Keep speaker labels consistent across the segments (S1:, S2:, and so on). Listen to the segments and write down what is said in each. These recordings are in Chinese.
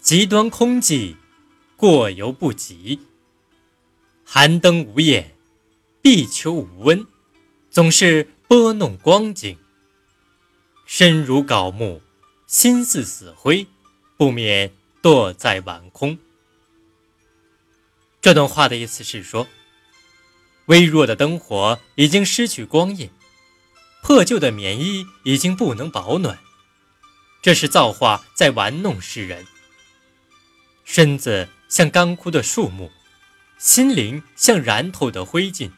S1: 极端空寂，过犹不及。寒灯无焰，地球无温，总是拨弄光景。身如槁木，心似死灰，不免堕在晚空。这段话的意思是说，微弱的灯火已经失去光焰，破旧的棉衣已经不能保暖。这是造化在玩弄世人。身子像干枯的树木，心灵像燃透的灰烬，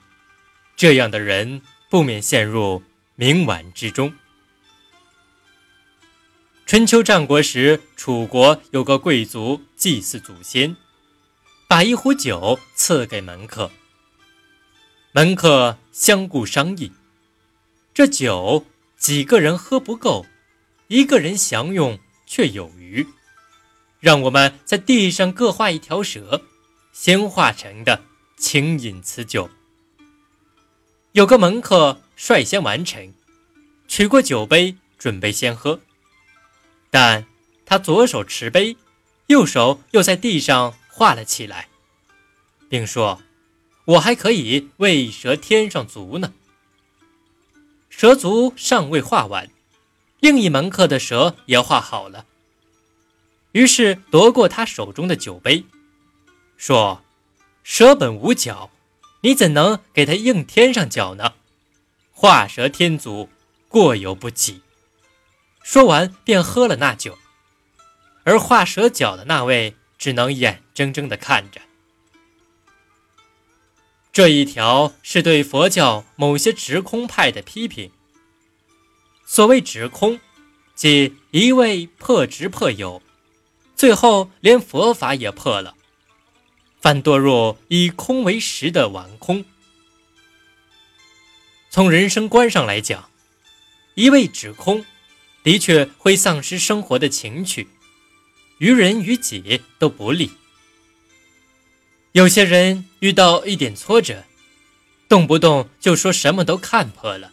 S1: 这样的人不免陷入冥顽之中。春秋战国时，楚国有个贵族祭祀祖先，把一壶酒赐给门客。门客相顾商议，这酒几个人喝不够，一个人享用却有余。让我们在地上各画一条蛇，先化成的，请饮此酒。有个门客率先完成，取过酒杯，准备先喝。但他左手持杯，右手又在地上画了起来，并说：“我还可以为蛇添上足呢。”蛇足尚未画完，另一门客的蛇也画好了。于是夺过他手中的酒杯，说：“蛇本无脚，你怎能给他硬添上脚呢？画蛇添足，过犹不及。”说完便喝了那酒，而画蛇脚的那位只能眼睁睁地看着。这一条是对佛教某些直空派的批评。所谓直空，即一味破执破有。最后连佛法也破了，反堕入以空为实的顽空。从人生观上来讲，一味指空，的确会丧失生活的情趣，于人于己都不利。有些人遇到一点挫折，动不动就说什么都看破了，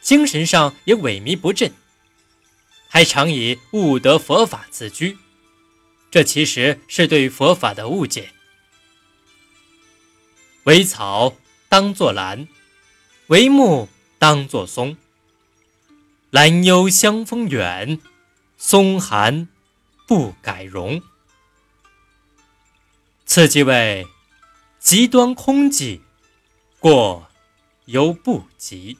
S1: 精神上也萎靡不振，还常以悟得佛法自居。这其实是对佛法的误解。为草当作兰，为木当作松。兰幽香风远，松寒不改容。此即为极端空寂，过犹不及。